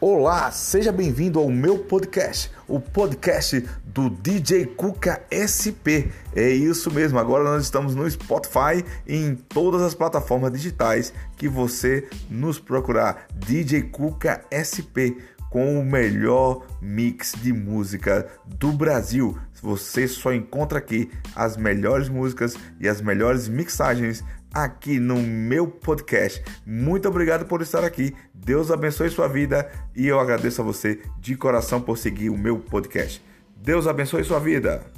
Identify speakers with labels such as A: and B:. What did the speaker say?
A: Olá, seja bem-vindo ao meu podcast, o podcast do DJ Cuca SP. É isso mesmo, agora nós estamos no Spotify e em todas as plataformas digitais que você nos procurar. DJ Cuca SP com o melhor mix de música do Brasil. Você só encontra aqui as melhores músicas e as melhores mixagens aqui no meu podcast. Muito obrigado por estar aqui. Deus abençoe sua vida e eu agradeço a você de coração por seguir o meu podcast. Deus abençoe sua vida.